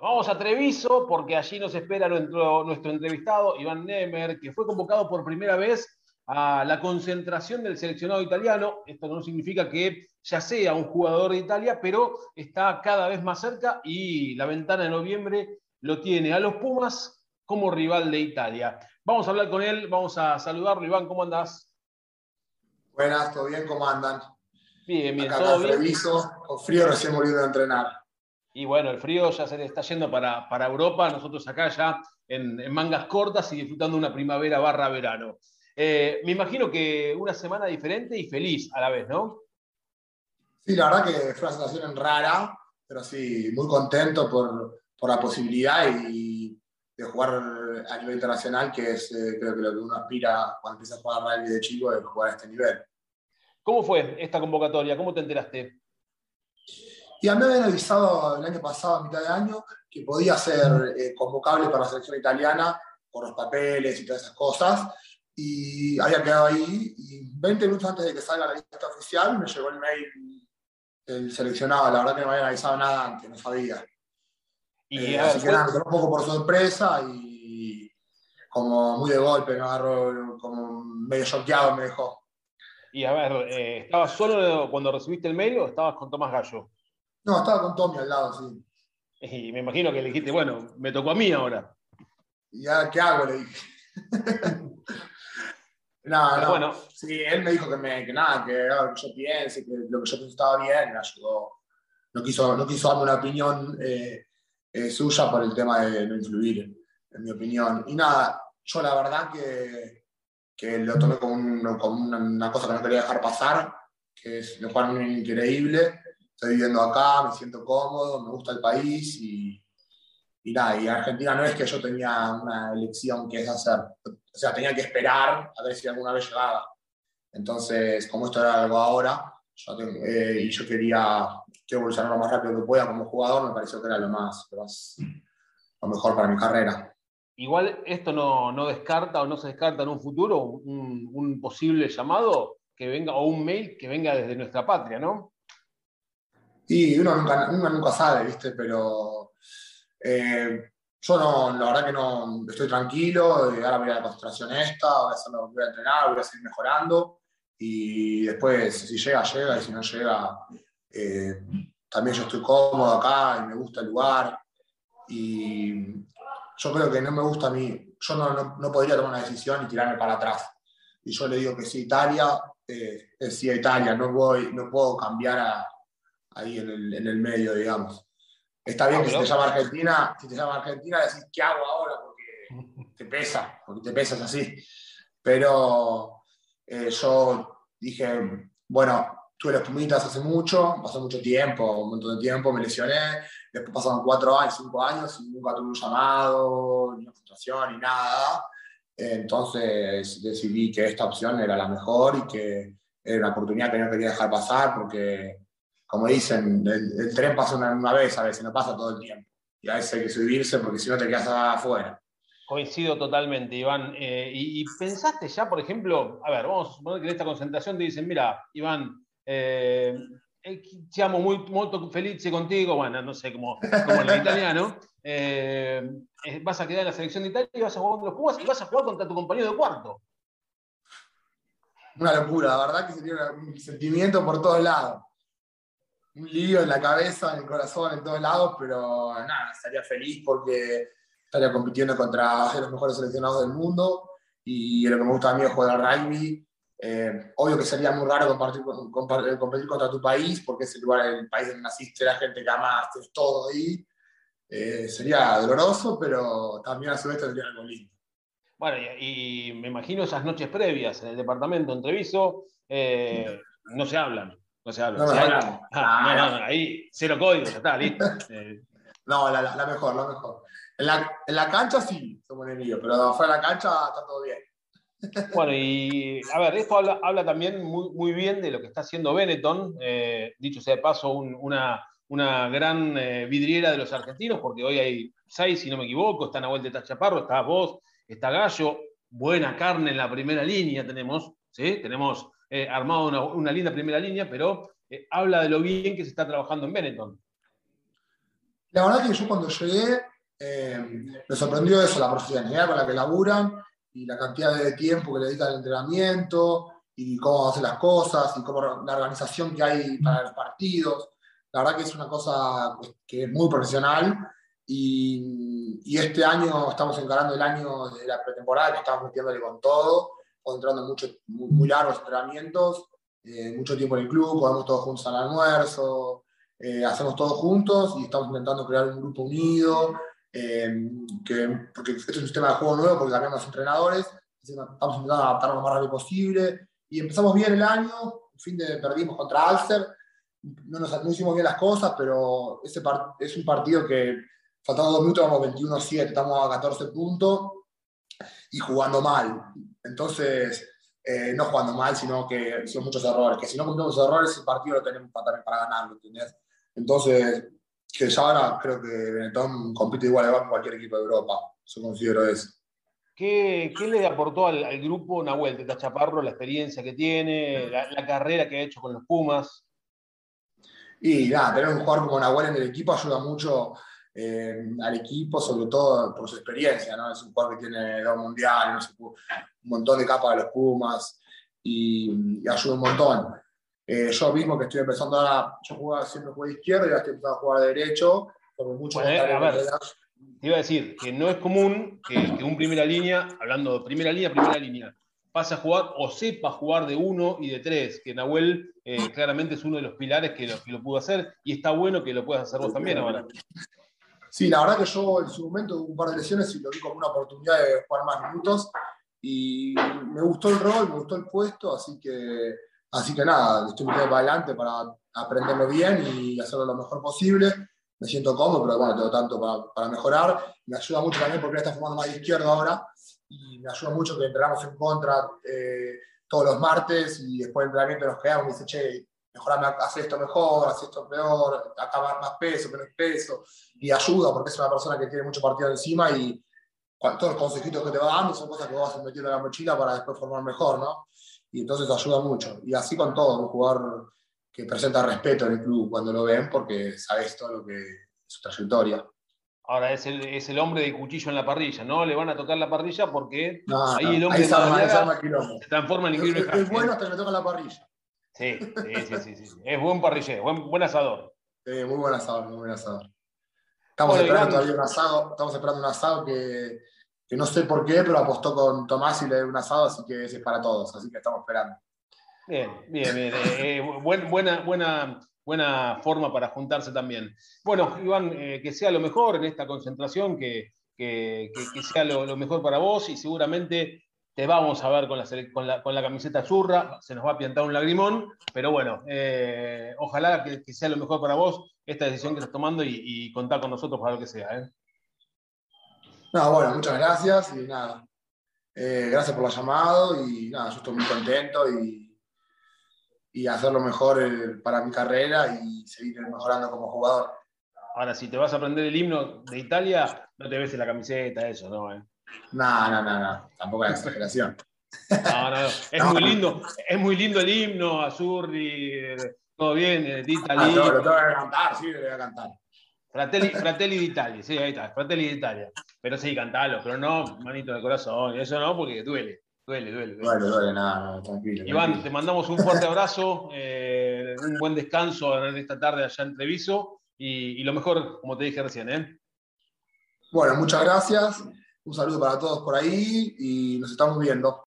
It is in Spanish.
Vamos a Treviso porque allí nos espera nuestro, nuestro entrevistado Iván Nemer, que fue convocado por primera vez a la concentración del seleccionado italiano. Esto no significa que ya sea un jugador de Italia, pero está cada vez más cerca y la ventana de noviembre lo tiene a los Pumas como rival de Italia. Vamos a hablar con él, vamos a saludarlo. Iván, ¿cómo andás? Buenas, ¿todo bien? ¿Cómo andan? Bien, bien, todo bien. Treviso, con frío recién volviendo a entrenar. Y bueno, el frío ya se le está yendo para, para Europa, nosotros acá ya en, en mangas cortas y disfrutando una primavera barra verano. Eh, me imagino que una semana diferente y feliz a la vez, ¿no? Sí, la verdad que fue una sensación rara, pero sí, muy contento por, por la posibilidad y de jugar a nivel internacional, que es eh, creo que lo que uno aspira cuando empieza a jugar rugby de chico, es jugar a este nivel. ¿Cómo fue esta convocatoria? ¿Cómo te enteraste? Y a mí me habían avisado el año pasado, a mitad de año, que podía ser eh, convocable para la selección italiana por los papeles y todas esas cosas y había quedado ahí. Y 20 minutos antes de que salga la lista oficial, me llegó el mail del seleccionado. La verdad que no me habían avisado nada antes, no sabía. Y, eh, así que nada, me un poco por sorpresa y como muy de golpe, me agarró como medio choqueado, me dejó. Y a ver, eh, ¿estabas solo cuando recibiste el mail o estabas con Tomás Gallo? No, estaba con Tommy al lado, sí. Y me imagino que le dijiste, bueno, me tocó a mí ahora. ¿Y ahora qué hago? Le dije. No, no. Bueno. Sí, él me dijo que, me, que nada, que lo que yo piense, que lo que yo pensaba bien, me ayudó. No quiso, no quiso darme una opinión eh, eh, suya por el tema de no influir, en mi opinión. Y nada, yo la verdad que, que lo tomé como, una, cosa que no quería dejar pasar, que es lo cual increíble. Estoy viviendo acá, me siento cómodo, me gusta el país y, y nada, y Argentina no es que yo tenía una elección que es hacer, o sea, tenía que esperar a ver si alguna vez llegaba. Entonces, como esto era algo ahora, yo eh, y yo quería que evolucionar lo más rápido que pueda como jugador, me pareció que era lo más, lo, mejor para mi carrera. Igual esto no, no, descarta o no se descarta en un futuro un, un, posible llamado que venga o un mail que venga desde nuestra patria, ¿no? Y uno nunca, uno nunca sabe, ¿viste? Pero eh, yo no, la verdad que no estoy tranquilo, ahora voy a la concentración esta, voy a, voy a entrenar, voy a seguir mejorando y después si llega, llega y si no llega, eh, también yo estoy cómodo acá y me gusta el lugar y yo creo que no me gusta a mí, yo no, no, podría tomar una decisión y tirarme para atrás. Y yo le digo que sí, Italia, eh, sí Italia, no, voy, no puedo cambiar ahí en el, en el medio, digamos. Está bien que si te llama Argentina, si te llama Argentina, decís, ¿qué hago ahora? Porque te pesa, porque te pesas así. Pero eh, yo dije, bueno, tuve las pumitas hace mucho, pasó mucho tiempo, un montón de tiempo, me lesioné, después pasaron cuatro años, cinco años y nunca tuve un llamado, ni una frustración, ni nada. Entonces decidí que esta opción era la mejor y que era una oportunidad que no quería dejar pasar porque como dicen, el, tren pasa una, vez a veces, no pasa todo el tiempo. Y a veces hay que subirse porque si no te quedas afuera. Coincido totalmente, Iván. Eh, y, pensaste ya, por ejemplo, a ver, vamos a suponer que en esta concentración te dicen, mira, Iván, eh, eh siamo muy, molto felice contigo, bueno, no sé cómo, como en el italiano, eh, vas a quedar en la selección de Italia y vas a jugar con los Pumas y vas a jugar contra tu compañero de cuarto. Una locura, la verdad que sería un sentimiento por todos lados un lío en la cabeza, en el corazón, en todos lados, pero nada, estaría feliz porque estaría compitiendo contra los mejores seleccionados del mundo y lo que me gusta a mí es jugar al rugby. Eh, obvio que sería muy raro compartir, competir contra tu país porque es el lugar, el país donde naciste, la gente que amaste, todo ahí. Eh, sería doloroso, pero también a su vez tendría algo lindo. Bueno, y, me imagino esas noches previas en el departamento en Treviso, eh, no se hablan. No se habla. No, ah, no, no, ahí cero código, ya está, listo. Eh, no, la, la, mejor, la mejor. En la, en la cancha sí somos enemigos, pero afuera de la cancha está todo bien. Bueno, y a ver, esto habla, habla también muy, muy, bien de lo que está haciendo Benetton, eh, dicho sea de paso, una, una, gran eh, vidriera de los argentinos, porque hoy hay seis, si no me equivoco, está Nahuel de Tachaparro, está vos, está Gallo, buena carne en la primera línea tenemos, ¿sí? Tenemos eh, armado una, linda primera línea, pero eh, habla de lo bien que se está trabajando en Benetton. La verdad que yo cuando llegué eh, me sorprendió eso, la profesionalidad con la que laburan y la cantidad de tiempo que le dedican al entrenamiento y cómo hacen las cosas y cómo la organización que hay para los partidos. La verdad que es una cosa que es muy profesional y, y este año estamos encarando el año de la pretemporada, que estamos metiéndole con todo, entrando mucho, muy, muy largos entrenamientos, eh, mucho tiempo en el club, comemos todos juntos al almuerzo, eh, hacemos todo juntos y estamos intentando crear un grupo unido, eh, que, porque este es un sistema de juego nuevo, porque cambiamos los entrenadores, estamos intentando adaptarnos lo más rápido posible y empezamos bien el año, fin de perdimos contra Alcer, no, nos, no hicimos bien las cosas, pero ese es un partido que faltando dos minutos vamos 21-7, estamos a 14 puntos y jugando mal. Entonces, eh, no jugando mal, sino que hicimos muchos errores, que si no cometemos errores, el partido lo tenemos para, para ganarlo, ¿entendés? Entonces, que ya ahora creo que Benetton compite igual con cualquier equipo de Europa, yo considero eso. ¿Qué, qué le aportó al, grupo Nahuel Teta Chaparro, la experiencia que tiene, la, carrera que ha hecho con los Pumas? Y nada, tener un jugador como Nahuel en el equipo ayuda mucho eh, al equipo, sobre todo por su experiencia, ¿no? Es un jugador que tiene dos mundiales, un montón de capas de los Pumas y, ayuda un montón. Eh, yo mismo que estoy empezando ahora, yo jugaba, siempre jugué de izquierda y ahora estoy empezando a jugar de derecho, por mucho bueno, te iba a decir que no es común que, un primera línea, hablando de primera línea, primera línea, pase a jugar o sepa jugar de uno y de tres, que Nahuel eh, claramente es uno de los pilares que lo, que lo pudo hacer y está bueno que lo puedas hacer vos también ahora. Sí, la verdad que yo en su momento tuve un par de lesiones y lo vi como una oportunidad de jugar más minutos y me gustó el rol, me gustó el puesto, así que, así que nada, estoy metiendo para adelante para aprenderlo bien y hacerlo lo mejor posible. Me siento cómodo, pero bueno, tengo tanto para, para mejorar. Me ayuda mucho también porque está formando más de izquierda ahora y me ayuda mucho que entrenamos en contra eh, todos los martes y después del entrenamiento nos quedamos y dice, che, mejorame, hace esto mejor, hace esto peor, acabar más peso, menos peso, y ayuda porque es una persona que tiene mucho partido encima y todos los consejitos que te va dando son cosas que vas metiendo en la mochila para después formar mejor, ¿no? Y entonces ayuda mucho. Y así con todo, un jugador que presenta respeto en el club cuando lo ven porque sabes todo lo que es su trayectoria. Ahora es el, es el hombre de cuchillo en la parrilla, ¿no? Le van a tocar la parrilla porque ahí el hombre ahí se, se transforma en increíble. Es, es bueno hasta que le toca la parrilla. Sí, sí, sí, sí, Es buen parrillero, buen, buen asador. Sí, muy buen asador, muy buen asador. Estamos esperando todavía un asado, estamos esperando un asado que, que, no sé por qué, pero apostó con Tomás y le dio un asado, así que ese es para todos, así que estamos esperando. Bien, bien, bien. Eh, eh, buena, buena, buena forma para juntarse también. Bueno, Iván, eh, que sea lo mejor en esta concentración, que, que, que sea lo, lo, mejor para vos y seguramente te vamos a ver con la, con la, con la camiseta zurra, se nos va a pintar un lagrimón, pero bueno, eh, ojalá que, que, sea lo mejor para vos esta decisión que estás tomando y, y contar con nosotros para lo que sea. ¿eh? No, bueno, muchas gracias y nada. Eh, gracias por la llamado y nada, yo estoy muy contento y, y hacer lo mejor para mi carrera y seguir mejorando como jugador. Ahora, si te vas a aprender el himno de Italia, no te ves en la camiseta, eso, ¿no? ¿eh? No, no, no, no, tampoco es exageración. No, no, es muy lindo, es muy lindo el himno, Azurri, todo bien, eh, D'Italia. Ah, lo tengo que cantar, sí, lo voy a cantar. Fratelli, Fratelli d'Italia, sí, ahí está, Fratelli d'Italia. Pero sí, cantalo, pero no manito de corazón, eso no, porque duele, duele, duele. Duele, duele, duele nada, no, tranquilo. Iván, te mandamos un fuerte abrazo, eh, un buen descanso en esta tarde allá en Treviso y, y lo mejor, como te dije recién, ¿eh? Bueno, muchas gracias. Un saludo para todos por ahí y nos estamos viendo.